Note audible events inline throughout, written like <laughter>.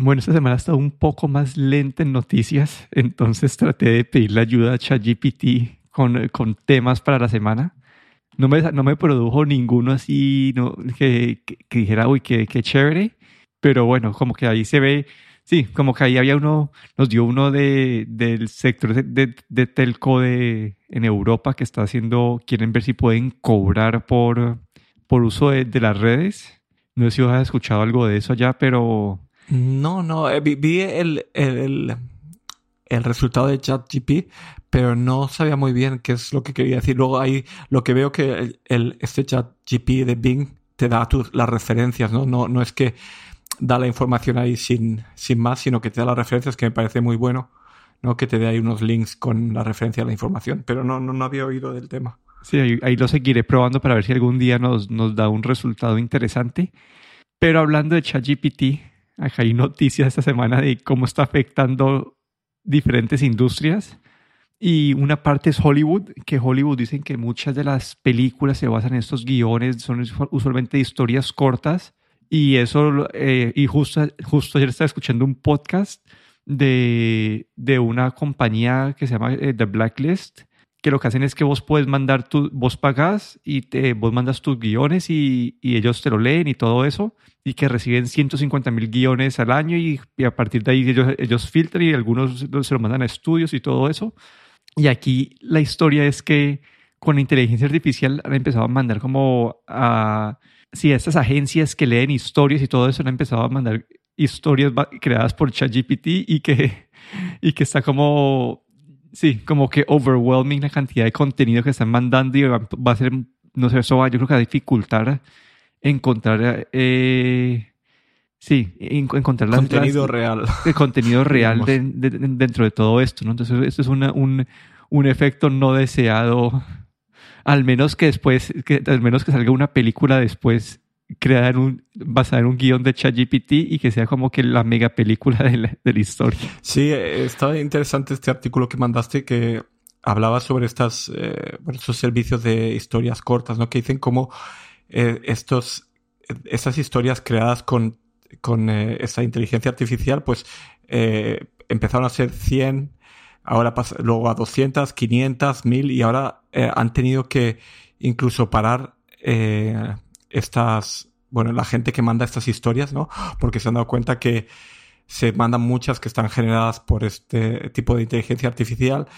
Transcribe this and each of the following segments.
Bueno, esta semana ha estado un poco más lenta en noticias, entonces traté de pedirle ayuda a ChatGPT con, con temas para la semana. No me, no me produjo ninguno así no, que, que, dijera, uy, qué, qué chévere, pero bueno, como que ahí se ve, sí, como que ahí había uno, nos dio uno de, del sector de, de, telco de, en Europa que está haciendo, quieren ver si pueden cobrar por, por uso de, de las redes. No sé si has escuchado algo de eso allá, pero no, no, eh, vi, el, el, el, resultado de ChatGPT, pero no sabía muy bien qué es lo que quería decir. Luego ahí lo que veo que el, este ChatGPT de Bing te da tus, las referencias, ¿no? ¿no? No es que da la información ahí sin, sin más, sino que te da las referencias, que me parece muy bueno, ¿no? Que te dé ahí unos links con la referencia a la información, pero no, no, no había oído del tema. Sí, ahí, ahí, lo seguiré probando para ver si algún día nos, nos da un resultado interesante. Pero hablando de ChatGPT, Acá hay noticias esta semana de cómo está afectando diferentes industrias. Y una parte es Hollywood, que Hollywood dicen que muchas de las películas se basan en estos guiones, son usualmente historias cortas. Y eso, eh, y justo, justo ayer estaba escuchando un podcast de, de una compañía que se llama eh, The Blacklist, que lo que hacen es que vos puedes mandar tu, vos pagás y te, vos mandas tus guiones y, y, ellos te lo leen y todo eso, y que reciben 150 mil guiones al año y, y, a partir de ahí ellos, ellos filtran y algunos se lo mandan a estudios y todo eso. Y aquí la historia es que con la inteligencia artificial han empezado a mandar como a, sí, a estas agencias que leen historias y todo eso han empezado a mandar historias creadas por ChatGPT y que, <laughs> y que está como sí, como que overwhelming la cantidad de contenido que están mandando y va, a ser, no sé, eso va, yo creo que va a dificultar encontrar, eh, sí, encontrar contenido real. El contenido <laughs> real dentro de todo esto, ¿no? Entonces, esto es una, un, un efecto no deseado, al menos que después, que, al menos que salga una película después crear un, basar un guion de ChatGPT y que sea como que la mega película de la, de la historia. Sí, está interesante este artículo que mandaste que hablaba sobre estas, eh, estos servicios de historias cortas, ¿no? Que dicen cómo eh, estos, estas historias creadas con, con eh, esa inteligencia artificial, pues eh, empezaron a ser 100, ahora luego a 200, 500, 1000 y ahora eh, han tenido que incluso parar eh, estas, bueno, la gente que manda estas historias, ¿no? Porque se han dado cuenta que se mandan muchas que están generadas por este tipo de inteligencia artificial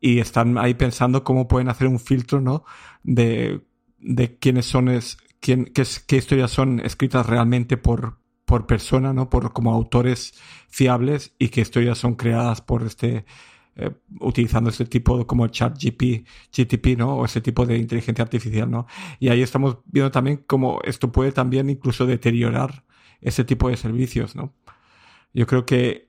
y están ahí pensando cómo pueden hacer un filtro, ¿no? De, de quiénes son, es, quién, qué, qué historias son escritas realmente por, por persona, ¿no? Por como autores fiables y qué historias son creadas por este eh, utilizando ese tipo como el chat GP, GTP, ¿no? O ese tipo de inteligencia artificial, ¿no? Y ahí estamos viendo también cómo esto puede también incluso deteriorar ese tipo de servicios, ¿no? Yo creo que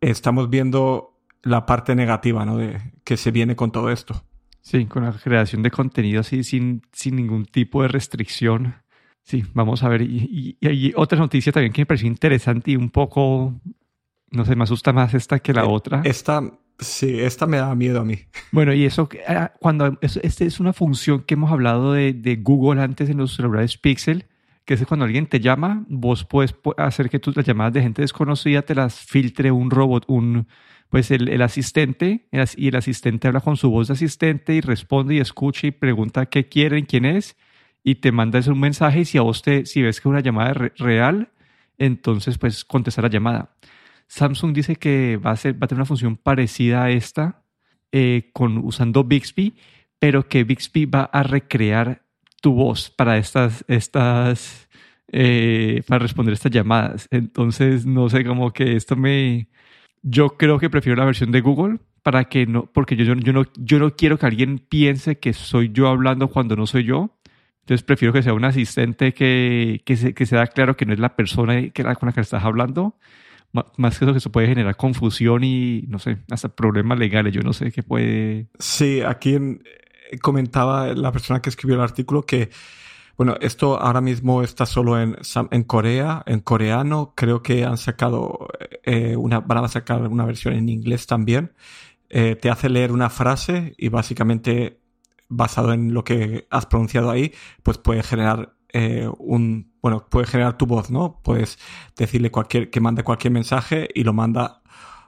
estamos viendo la parte negativa, ¿no? De que se viene con todo esto. Sí, con la creación de contenido así sin, sin ningún tipo de restricción. Sí, vamos a ver. Y, hay otra noticia también que me pareció interesante y un poco, no sé, me asusta más esta que la eh, otra. Esta Sí, esta me da miedo a mí. <laughs> Bueno, y eso, ah, cuando, esta es una función que hemos hablado de, de, Google antes en los celulares Pixel, que es cuando alguien te llama, vos puedes hacer que tus las llamadas de gente desconocida te las filtre un robot, un, pues el, el asistente, y el asistente habla con su voz de asistente y responde y escucha y pregunta qué quieren, quién es, y te manda un mensaje y si a vos te, si ves que es una llamada real, entonces pues contesta la llamada. Samsung dice que va a, ser, va a tener una función parecida a esta eh, con, usando Bixby, pero que Bixby va a recrear tu voz para estas, estas, eh, para responder estas llamadas. Entonces, no sé, como que esto me... Yo creo que prefiero la versión de Google para que no, porque yo, yo, no, yo no quiero que alguien piense que soy yo hablando cuando no soy yo. Entonces prefiero que sea un asistente que, que, se, que sea claro que no es la persona que, con la que estás hablando más que eso que eso puede generar confusión y, no sé, hasta problemas legales. Yo no sé qué puede... Sí, aquí eh, comentaba la persona que escribió el artículo que, bueno, esto ahora mismo está solo en, en Corea, en coreano. Creo que han sacado eh, una, van a sacar una versión en inglés también. Eh, te hace leer una frase y básicamente basado en lo que has pronunciado ahí, pues puede generar un bueno, puede generar tu voz, ¿no? Puedes decirle cualquier, que mande cualquier mensaje y lo manda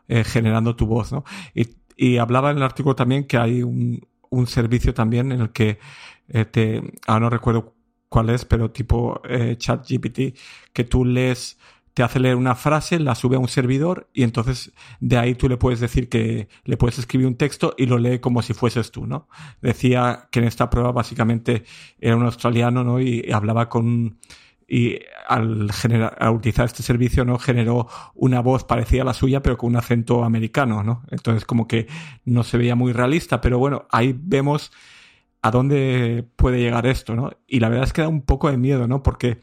eh, generando tu voz, ¿no? Y, hablaba en el artículo también que hay un, un servicio también en el que eh, te, ahora no recuerdo cuál es, pero tipo eh, ChatGPT, que tú lees te hace leer una frase, la sube a un servidor y entonces de ahí tú le puedes decir que le puedes escribir un texto y lo lee como si fueses tú, ¿no? Decía que en esta prueba básicamente era un australiano, ¿no? Y hablaba con y al, utilizar este servicio no generó una voz parecida a la suya pero con un acento americano no entonces como que no se veía muy realista pero bueno ahí vemos a dónde puede llegar esto no y la verdad es que da un poco de miedo no porque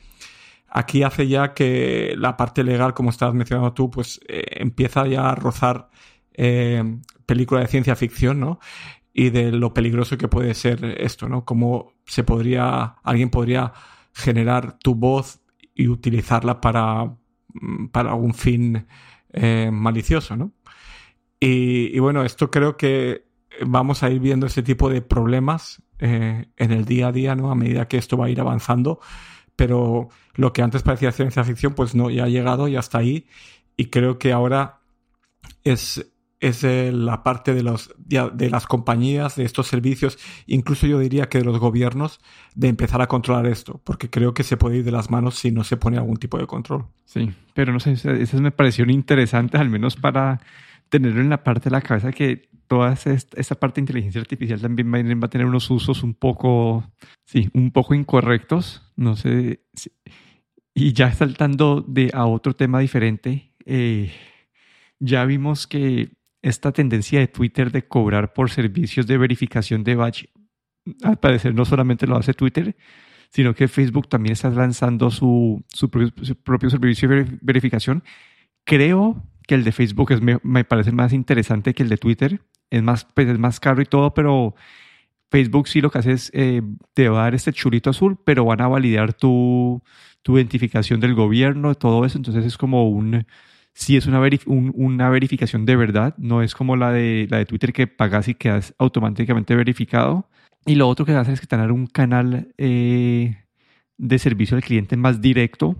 Aquí hace ya que la parte legal, como estabas mencionando tú, pues eh, empieza ya a rozar eh, película de ciencia ficción, ¿no? Y de lo peligroso que puede ser esto, ¿no? Cómo se podría, alguien podría generar tu voz y utilizarla para, para fin eh, malicioso, ¿no? Y, bueno, esto creo que vamos a ir viendo ese tipo de problemas en el día a día, ¿no? A medida que esto va a ir avanzando pero lo que antes parecía ciencia ficción, pues no, ya ha llegado y hasta ahí. Y creo que ahora es, es la parte de, los, de las compañías, de estos servicios, incluso yo diría que de los gobiernos, de empezar a controlar esto, porque creo que se puede ir de las manos si no se pone algún tipo de control. Sí, pero no sé, esas me parecieron interesantes, al menos para tenerlo en la parte de la cabeza que toda esta parte de inteligencia artificial también va a tener unos usos un poco, sí, un poco incorrectos. No sé. y ya saltando de, a otro tema diferente, eh, ya vimos que esta tendencia de Twitter de cobrar por servicios de verificación de batch, al parecer no solamente lo hace Twitter, sino que Facebook también está lanzando su, su, propio, servicio de verificación. Creo que el de Facebook es, me, me, parece más interesante que el de Twitter es más, pues es más caro y todo, pero Facebook sí lo que hace es, eh, te va a dar este chulito azul, pero van a validar tu, tu identificación del gobierno, todo eso, entonces es como un, sí es una, una verificación de verdad, no es como la de, la de Twitter que pagas y quedas automáticamente verificado. Y lo otro que hace es que tener un canal eh, de servicio al cliente más directo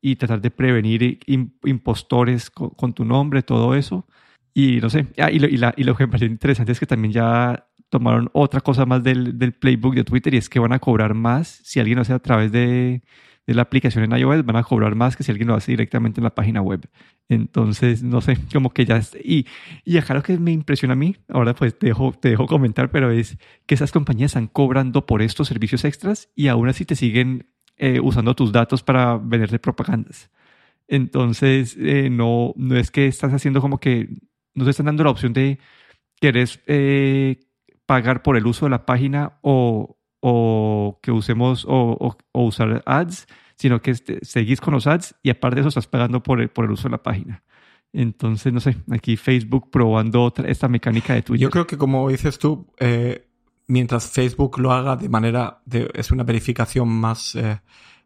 y tratar de prevenir impostores con, tu nombre, todo eso. Y no sé, ah, y, lo, y, la, y, lo, que me parece interesante es que también ya tomaron otra cosa más del, del, playbook de Twitter y es que van a cobrar más si alguien lo hace a través de, de, la aplicación en iOS, van a cobrar más que si alguien lo hace directamente en la página web. Entonces, no sé, <laughs> como que ya... y, y acá lo que me impresiona a mí, ahora pues te dejo, te dejo comentar, pero es que esas compañías están cobrando por estos servicios extras y aún así te siguen eh, usando tus datos para venderte propagandas. Entonces, eh, no, no es que estás haciendo como que nos están dando la opción de querés eh, pagar por el uso de la página o, o que usemos o, usar ads, sino que este, seguís con los ads y aparte de eso estás pagando por el, uso de la página. Entonces, no sé, aquí Facebook probando esta mecánica de Twitter. Yo creo que como dices tú, eh, mientras Facebook lo haga de manera, de, es una verificación más, eh,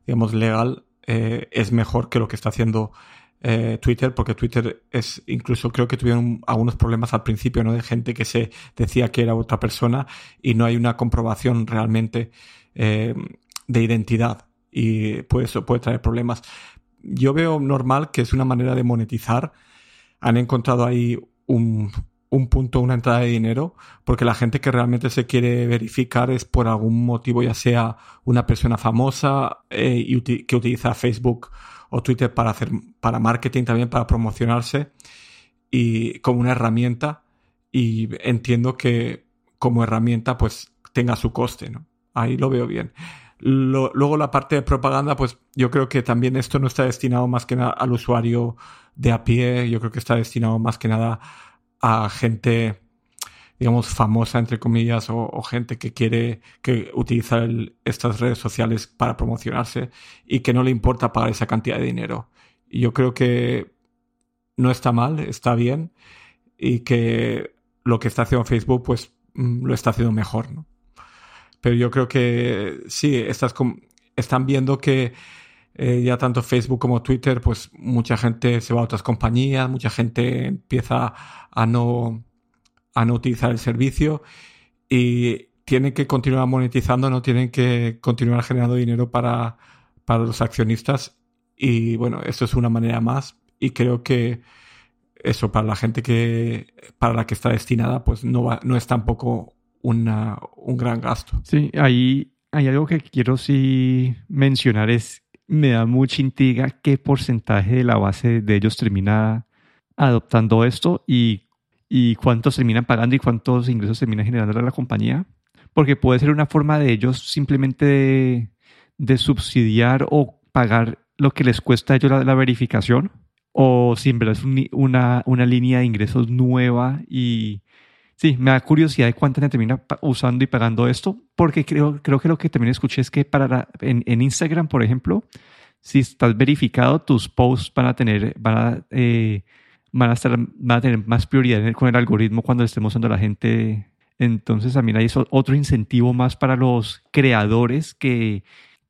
digamos, legal, es mejor que lo que está haciendo eh, Twitter, porque Twitter es, incluso creo que tuvieron algunos problemas al principio, ¿no? De gente que se decía que era otra persona y no hay una comprobación realmente eh, de identidad y pues puede traer problemas. Yo veo normal que es una manera de monetizar. Han encontrado ahí un, un punto, una entrada de dinero, porque la gente que realmente se quiere verificar es por algún motivo, ya sea una persona famosa eh, y que utiliza Facebook o Twitter para hacer para marketing también, para promocionarse y como una herramienta y entiendo que como herramienta pues tenga su coste, ¿no? Ahí lo veo bien. luego la parte de propaganda, pues yo creo que también esto no está destinado más que nada al usuario de a pie, yo creo que está destinado más que nada a gente digamos, famosa, entre comillas, o, gente que quiere que utiliza estas redes sociales para promocionarse y que no le importa pagar esa cantidad de dinero. Y yo creo que no está mal, está bien y que lo que está haciendo Facebook, pues mm, lo está haciendo mejor, ¿no? Pero yo creo que sí, estas están viendo que eh, ya tanto Facebook como Twitter, pues mucha gente se va a otras compañías, mucha gente empieza a no a no utilizar el servicio y tienen que continuar monetizando, no tienen que continuar generando dinero para, para los accionistas y bueno, eso es una manera más y creo que eso para la gente que para la que está destinada pues no va, no es tampoco una, un gran gasto. Sí, ahí hay algo que quiero sí mencionar es me da mucha intriga qué porcentaje de la base de ellos termina adoptando esto y, y cuántos terminan pagando y cuántos ingresos termina generando la compañía. Porque puede ser una forma de ellos simplemente de, de subsidiar o pagar lo que les cuesta a ellos la, verificación, o si en verdad es una, una línea de ingresos nueva y sí, me da curiosidad de cuánta gente termina usando y pagando esto, porque creo, creo que lo que también escuché es que para en, en, Instagram, por ejemplo, si estás verificado, tus posts van a tener, van a, eh, van a, estar, van a tener más prioridad con el algoritmo cuando estemos usando a la gente. Entonces también hay otro incentivo más para los creadores que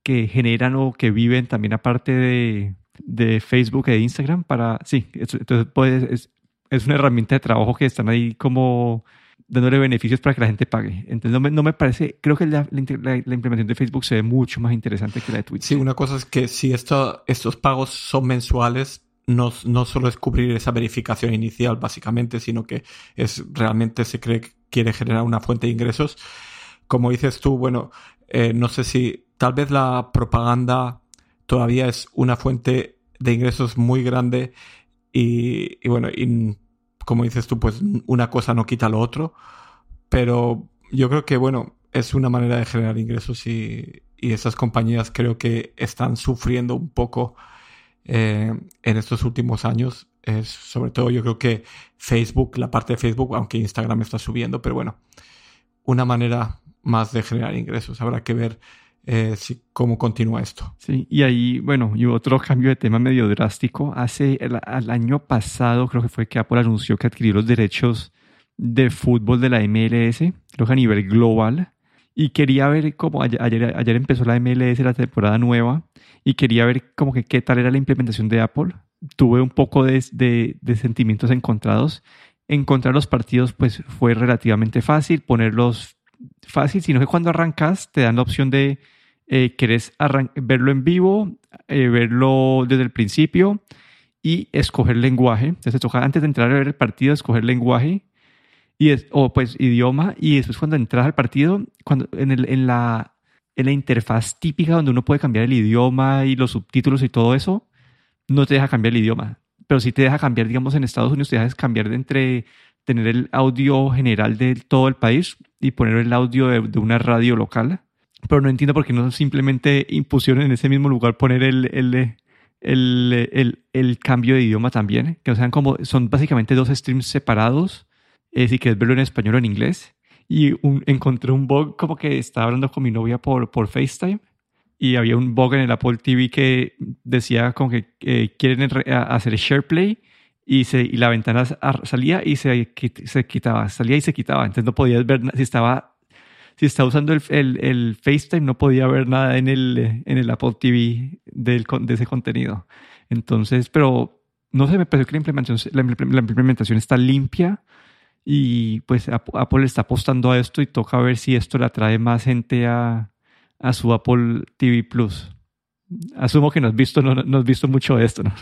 que generan o que viven también aparte de, de Facebook e Instagram para, sí, entonces pues, es, una herramienta de trabajo que están ahí como dándole beneficios para que la gente pague. Entonces no me, no me parece, creo que la, la, implementación de Facebook se ve mucho más interesante que la de Twitter. Sí, una cosa es que si esto, estos pagos son mensuales, no, no solo es cubrir esa verificación inicial básicamente, sino que es realmente se cree que quiere generar una fuente de ingresos. Como dices tú, bueno, eh, no sé si tal vez la propaganda todavía es una fuente de ingresos muy grande y, bueno, y como dices tú, pues una cosa no quita lo otro, pero yo creo que bueno, es una manera de generar ingresos y, esas compañías creo que están sufriendo un poco eh, en estos últimos años. Sobre todo yo creo que Facebook, la parte de Facebook, aunque Instagram está subiendo, pero bueno, una manera más de generar ingresos. Habrá que ver eh, cómo continúa esto. Sí, y ahí, bueno, y otro cambio de tema medio drástico. Hace el, año pasado creo que fue que Apple anunció que adquirió los derechos de fútbol de la MLS, creo que a nivel global. Y quería ver cómo ayer, ayer, empezó la MLS, la temporada nueva, y quería ver como que qué tal era la implementación de Apple. Tuve un poco de, de, de sentimientos encontrados. Encontrar los partidos pues fue relativamente fácil, ponerlos fácil, sino que cuando arrancas te dan la opción de eh, verlo en vivo, eh, verlo desde el principio y escoger lenguaje. Entonces toca antes de entrar a ver el partido, escoger lenguaje y o pues idioma y después cuando entras al partido, cuando en, el, en, la, en la interfaz típica donde uno puede cambiar el idioma y los subtítulos y todo eso, no te deja cambiar el idioma. Pero sí te deja cambiar, digamos, en Estados Unidos te deja cambiar de entre tener el audio general de todo el país y poner el audio de, de una radio local pero no entiendo por qué no simplemente impusieron en ese mismo lugar poner el, el, el, el cambio de idioma también, que sean como, son básicamente dos streams separados, eh, si quieres verlo en español o en inglés. Y un, encontré un bug como que estaba hablando con mi novia por, por FaceTime y había un bug en el Apple TV que decía como que eh, quieren hacer SharePlay y, se, y la ventana salía y se, se quitaba, salía y se quitaba. Entonces no podías ver si estaba si estaba usando el, el, FaceTime no podía ver nada en el, en el Apple TV del, de ese contenido. Entonces, pero no sé, me parece que la implementación, la, implementación está limpia y pues Apple está apostando a esto y toca ver si esto le atrae más gente a, a su Apple TV Plus. Asumo que no has visto, no, no has visto mucho de esto, ¿no?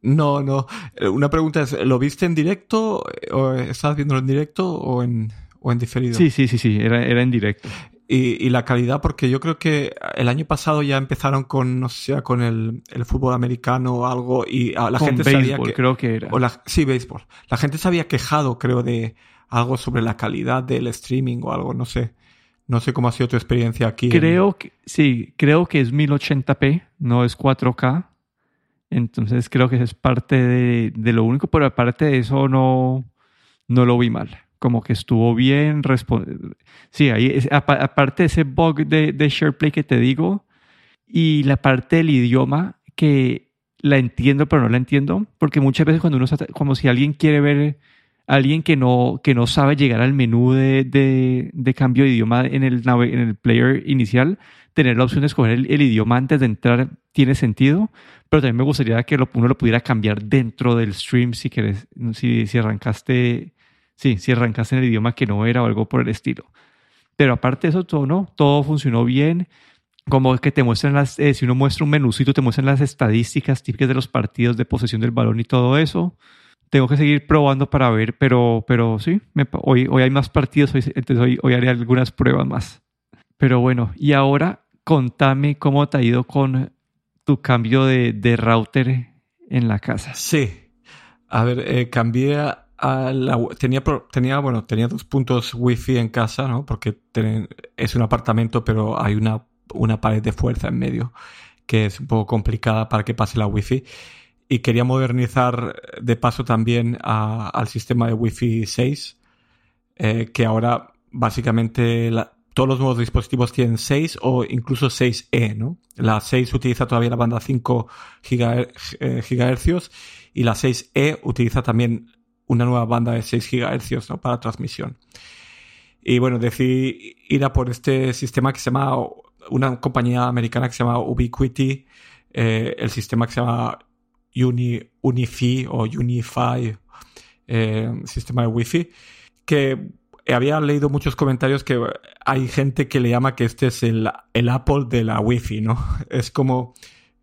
No, no. Una pregunta es, ¿lo viste en directo o estás viéndolo en directo o en o en diferido? Sí, sí, sí, sí, era, era en directo. Y, la calidad, porque yo creo que el año pasado ya empezaron con, no sé, con el, el fútbol americano o algo, y la gente sabía que. creo que era. O la, sí, béisbol. La gente se había quejado, creo, de algo sobre la calidad del streaming o algo, no sé. No sé cómo ha sido tu experiencia aquí. Creo que, sí, creo que es 1080p, no es 4K. Entonces creo que es parte de, de lo único, pero aparte de eso no, no lo vi mal como que estuvo bien. Sí, ahí, aparte de ese bug de, de SharePlay que te digo, y la parte del idioma que la entiendo, pero no la entiendo, porque muchas veces cuando uno está, como si alguien quiere ver alguien que no, que no sabe llegar al menú de, de, cambio de idioma en el, en el player inicial, tener la opción de escoger el, idioma antes de entrar tiene sentido, pero también me gustaría que uno lo pudiera cambiar dentro del stream si quieres, si, si arrancaste Sí, si arrancaste en el idioma que no era o algo por el estilo. Pero aparte de eso, todo no, todo funcionó bien. como que te muestran las, eh, si uno muestra un menucito, te muestran las estadísticas típicas de los partidos de posesión del balón y todo eso. Tengo que seguir probando para ver, pero, pero sí, hoy, hoy hay más partidos, entonces hoy, hoy haré algunas pruebas más. Pero bueno, y ahora contame cómo te ha ido con tu cambio de, de router en la casa. Sí. A ver, eh, cambié tenía, tenía, bueno, tenía dos puntos wifi en casa, ¿no? Porque es un apartamento, pero hay una, una pared de fuerza en medio que es un poco complicada para que pase la wifi. Y quería modernizar de paso también al sistema de wifi 6, eh, que ahora básicamente todos los nuevos dispositivos tienen 6 o incluso 6E, ¿no? La 6 utiliza todavía la banda 5 GHz y la 6E utiliza también una nueva banda de 6 GHz ¿no? para transmisión. Y bueno, decidí ir a por este sistema que se llama, una compañía americana que se llama Ubiquiti, eh, el sistema que se llama Uni, Unifi o Unify, eh, sistema de Wi-Fi, que había leído muchos comentarios que hay gente que le llama que este es el, el Apple de la Wi-Fi, ¿no? <laughs> Es como,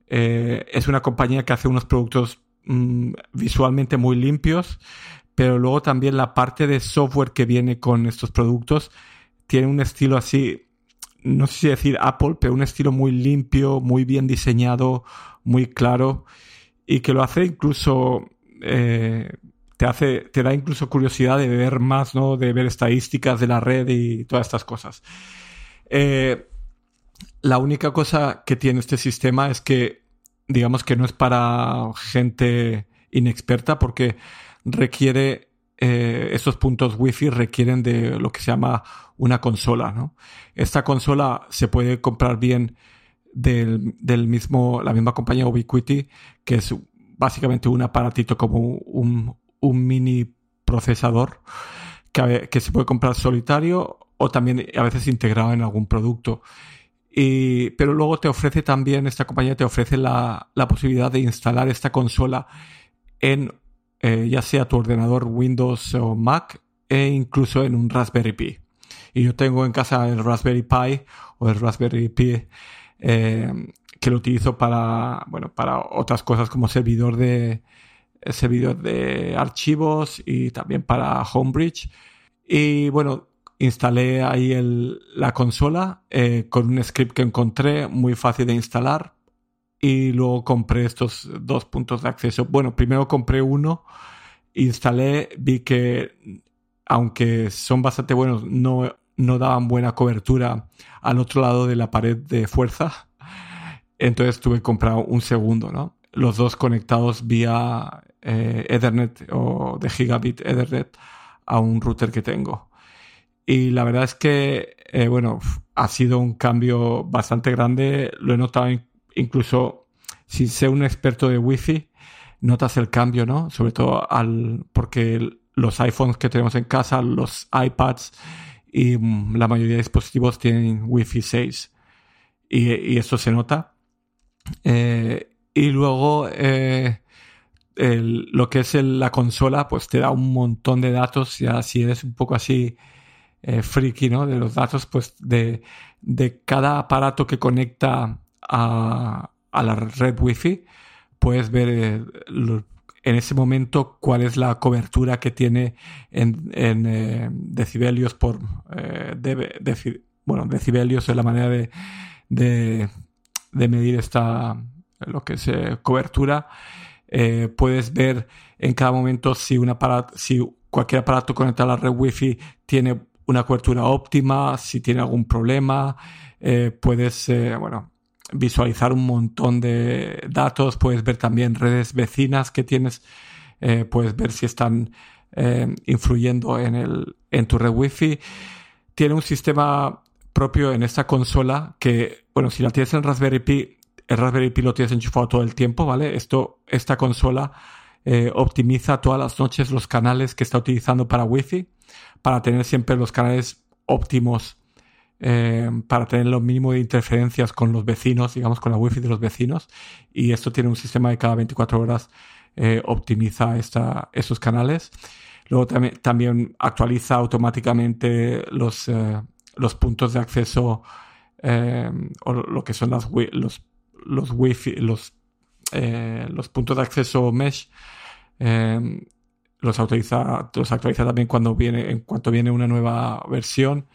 eh, es una compañía que hace unos productos mm, visualmente muy limpios, pero luego también la parte de software que viene con estos productos tiene un estilo así, no sé si decir Apple, pero un estilo muy limpio, muy bien diseñado, muy claro, y que lo hace incluso... Eh, te hace, te da incluso curiosidad de ver más, ¿no? De ver estadísticas de la red y todas estas cosas. Eh, la única cosa que tiene este sistema es que, digamos que no es para gente inexperta porque requiere, eh, estos puntos wifi requieren de lo que se llama una consola, ¿no? Esta consola se puede comprar bien del, del mismo, la misma compañía Ubiquiti, que es básicamente un aparatito como un, un mini procesador que, que, se puede comprar solitario o también a veces integrado en algún producto. Y, pero luego te ofrece también, esta compañía te ofrece la, la posibilidad de instalar esta consola en eh, ya sea tu ordenador Windows o Mac e incluso en un Raspberry Pi. Y yo tengo en casa el Raspberry Pi o el Raspberry Pi eh, que lo utilizo para, bueno, para otras cosas como servidor de, servidor de archivos y también para Homebridge. Y bueno, instalé ahí el, la consola eh, con un script que encontré muy fácil de instalar y luego compré estos dos puntos de acceso. Bueno, primero compré uno, instalé, vi que aunque son bastante buenos, no, no daban buena cobertura al otro lado de la pared de fuerza. Entonces tuve que comprar un segundo, ¿no? Los dos conectados vía eh, Ethernet o de gigabit Ethernet a un router que tengo. Y la verdad es que, eh, bueno, ha sido un cambio bastante grande. Lo he notado incluso sin ser un experto de Wi-Fi, notas el cambio, ¿no? Sobre todo al, porque los iPhones que tenemos en casa, los iPads y mm, la mayoría de dispositivos tienen Wi-Fi 6. Y, y eso se nota. Eh, y luego, lo que es la consola, pues te da un montón de datos. Ya si eres un poco así eh, friki, ¿no? De los datos, pues de, de cada aparato que conecta a, a la red wifi, puedes ver eh, en ese momento cuál es la cobertura que tiene en, en eh, decibelios por bueno decibelios es la manera de, de, medir esta lo que es cobertura eh, puedes ver en cada momento si, un aparato, si cualquier aparato conectado a la red Wi-Fi tiene una cobertura óptima, si tiene algún problema. Eh, puedes, eh, bueno, visualizar un montón de datos. Puedes ver también redes vecinas que tienes. puedes ver si están influyendo en, el, en tu red Wi-Fi. Tiene un sistema propio en esta consola que, bueno, si la tienes en Raspberry Pi, el Raspberry Pi lo tienes enchufado todo el tiempo, ¿vale? Esto, esta consola eh, optimiza todas las noches los canales que está utilizando para Wi-Fi, para tener siempre los canales óptimos, eh, para tener lo mínimo de interferencias con los vecinos, digamos, con la Wi-Fi de los vecinos. Y esto tiene un sistema de cada 24 horas eh, optimiza esta, estos canales. Luego también, también actualiza automáticamente los, los puntos de acceso eh, o lo que son las, los, los wifi, los, eh, los puntos de acceso mesh, los, autoriza, los actualiza también cuando viene, en cuanto viene una nueva versión.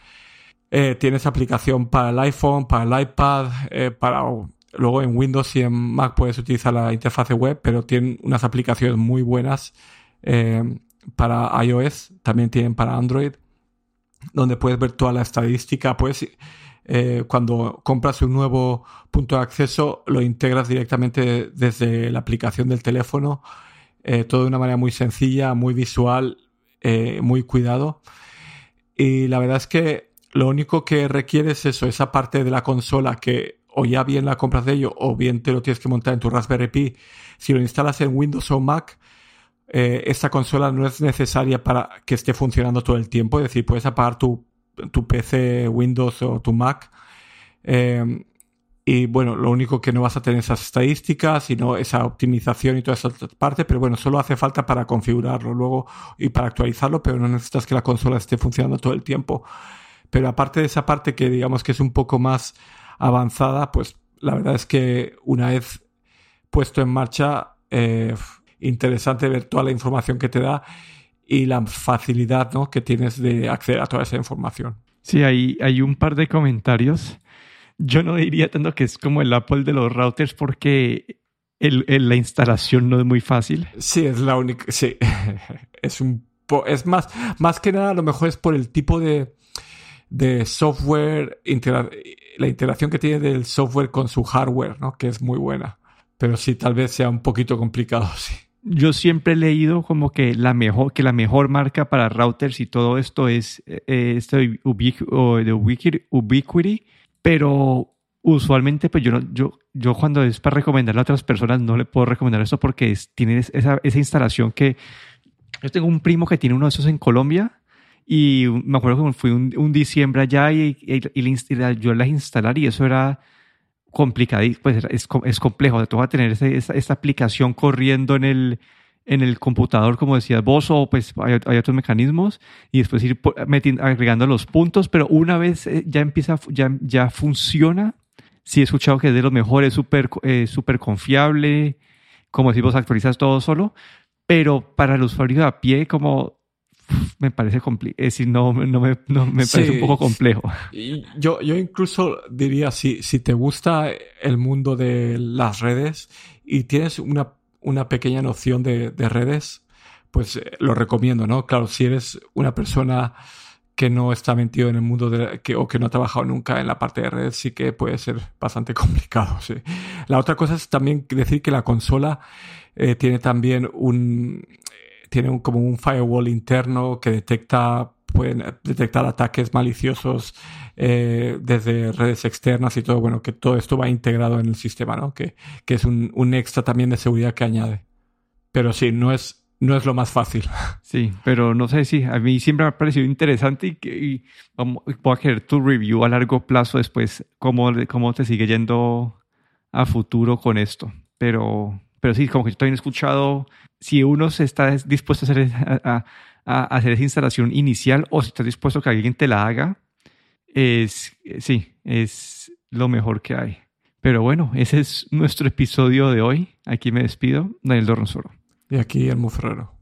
tienes aplicación para el iPhone, para el iPad, para luego en Windows y en Mac puedes utilizar la interfaz web, pero tienen unas aplicaciones muy buenas para iOS, también tienen para Android, donde puedes ver toda la estadística. Pues cuando compras un nuevo punto de acceso, lo integras directamente desde la aplicación del teléfono, eh, todo de una manera muy sencilla, muy visual, eh, muy cuidado. Y la verdad es que lo único que requiere es eso, esa parte de la consola que o ya bien la compras de ello o bien te lo tienes que montar en tu Raspberry Pi. Si lo instalas en Windows o Mac, eh, esta consola no es necesaria para que esté funcionando todo el tiempo. Es decir, puedes apagar tu, PC Windows o tu Mac. Eh, y bueno, lo único que no vas a tener esas estadísticas, sino esa optimización y toda esa parte, pero bueno, solo hace falta para configurarlo luego y para actualizarlo, pero no necesitas que la consola esté funcionando todo el tiempo. Pero aparte de esa parte que digamos que es un poco más avanzada, pues la verdad es que una vez puesto en marcha, eh, interesante ver toda la información que te da y la facilidad ¿no? que tienes de acceder a toda esa información. Sí, hay, hay un par de comentarios. Yo no diría tanto que es como el Apple de los routers porque el, la instalación no es muy fácil. Sí, es la única. Sí, <laughs> es un. Es más, más que nada, a lo mejor es por el tipo de, de software, la integración que tiene del software con su hardware, ¿no? Que es muy buena. Pero sí, tal vez sea un poquito complicado, <laughs> sí yo siempre he leído como que la mejor, que la mejor marca para routers y todo esto es eh, esto de Ubiquiti, pero usualmente pues yo, no, yo, yo cuando es para recomendarle a otras personas no le puedo recomendar eso porque es, tiene esa, esa instalación que yo tengo un primo que tiene uno de esos en Colombia y me acuerdo que fui un, un diciembre allá y, y, y, yo las instalar y eso era complicado, pues es, es complejo. Te va a tener esta, aplicación corriendo en el, en el computador, como decías vos, o pues hay, otros mecanismos, y después ir metiendo, agregando los puntos, pero una vez eh, ya empieza, ya, ya funciona, sí he escuchado que es de los mejores, es súper eh, super confiable, como si vos actualizas todo solo, pero para el usuario a pie, como me parece complicado. Es decir, no, no me, no, me parece un poco complejo. Yo, yo incluso diría, si, si te gusta el mundo de las redes y tienes una, una pequeña noción de, de redes, pues eh, lo recomiendo, ¿no? Claro, si eres una persona que no está metido en el mundo de, que, o que no ha trabajado nunca en la parte de redes, sí que puede ser bastante <laughs> complicado. Sí. La otra cosa es también decir que la consola eh, tiene también un, tiene como un firewall interno que detecta pueden detectar ataques maliciosos eh, desde redes externas y todo, bueno, que todo esto va integrado en el sistema, ¿no? Que, que es un, un, extra también de seguridad que añade. Pero sí, no es, no es lo más fácil. <laughs> Sí, pero no sé si a mí siempre me ha parecido interesante y, que, y vamos, voy a querer tu review a largo plazo después, cómo, cómo te sigue yendo a futuro con esto. Pero, pero sí, como que yo también he escuchado si uno se está dispuesto a hacer, a, hacer esa instalación inicial o si estás dispuesto a que alguien te la haga, es, sí, es lo mejor que hay. Pero bueno, ese es nuestro episodio de hoy. Aquí me despido, Daniel Dorronsoro. Y aquí Elmo Ferrero.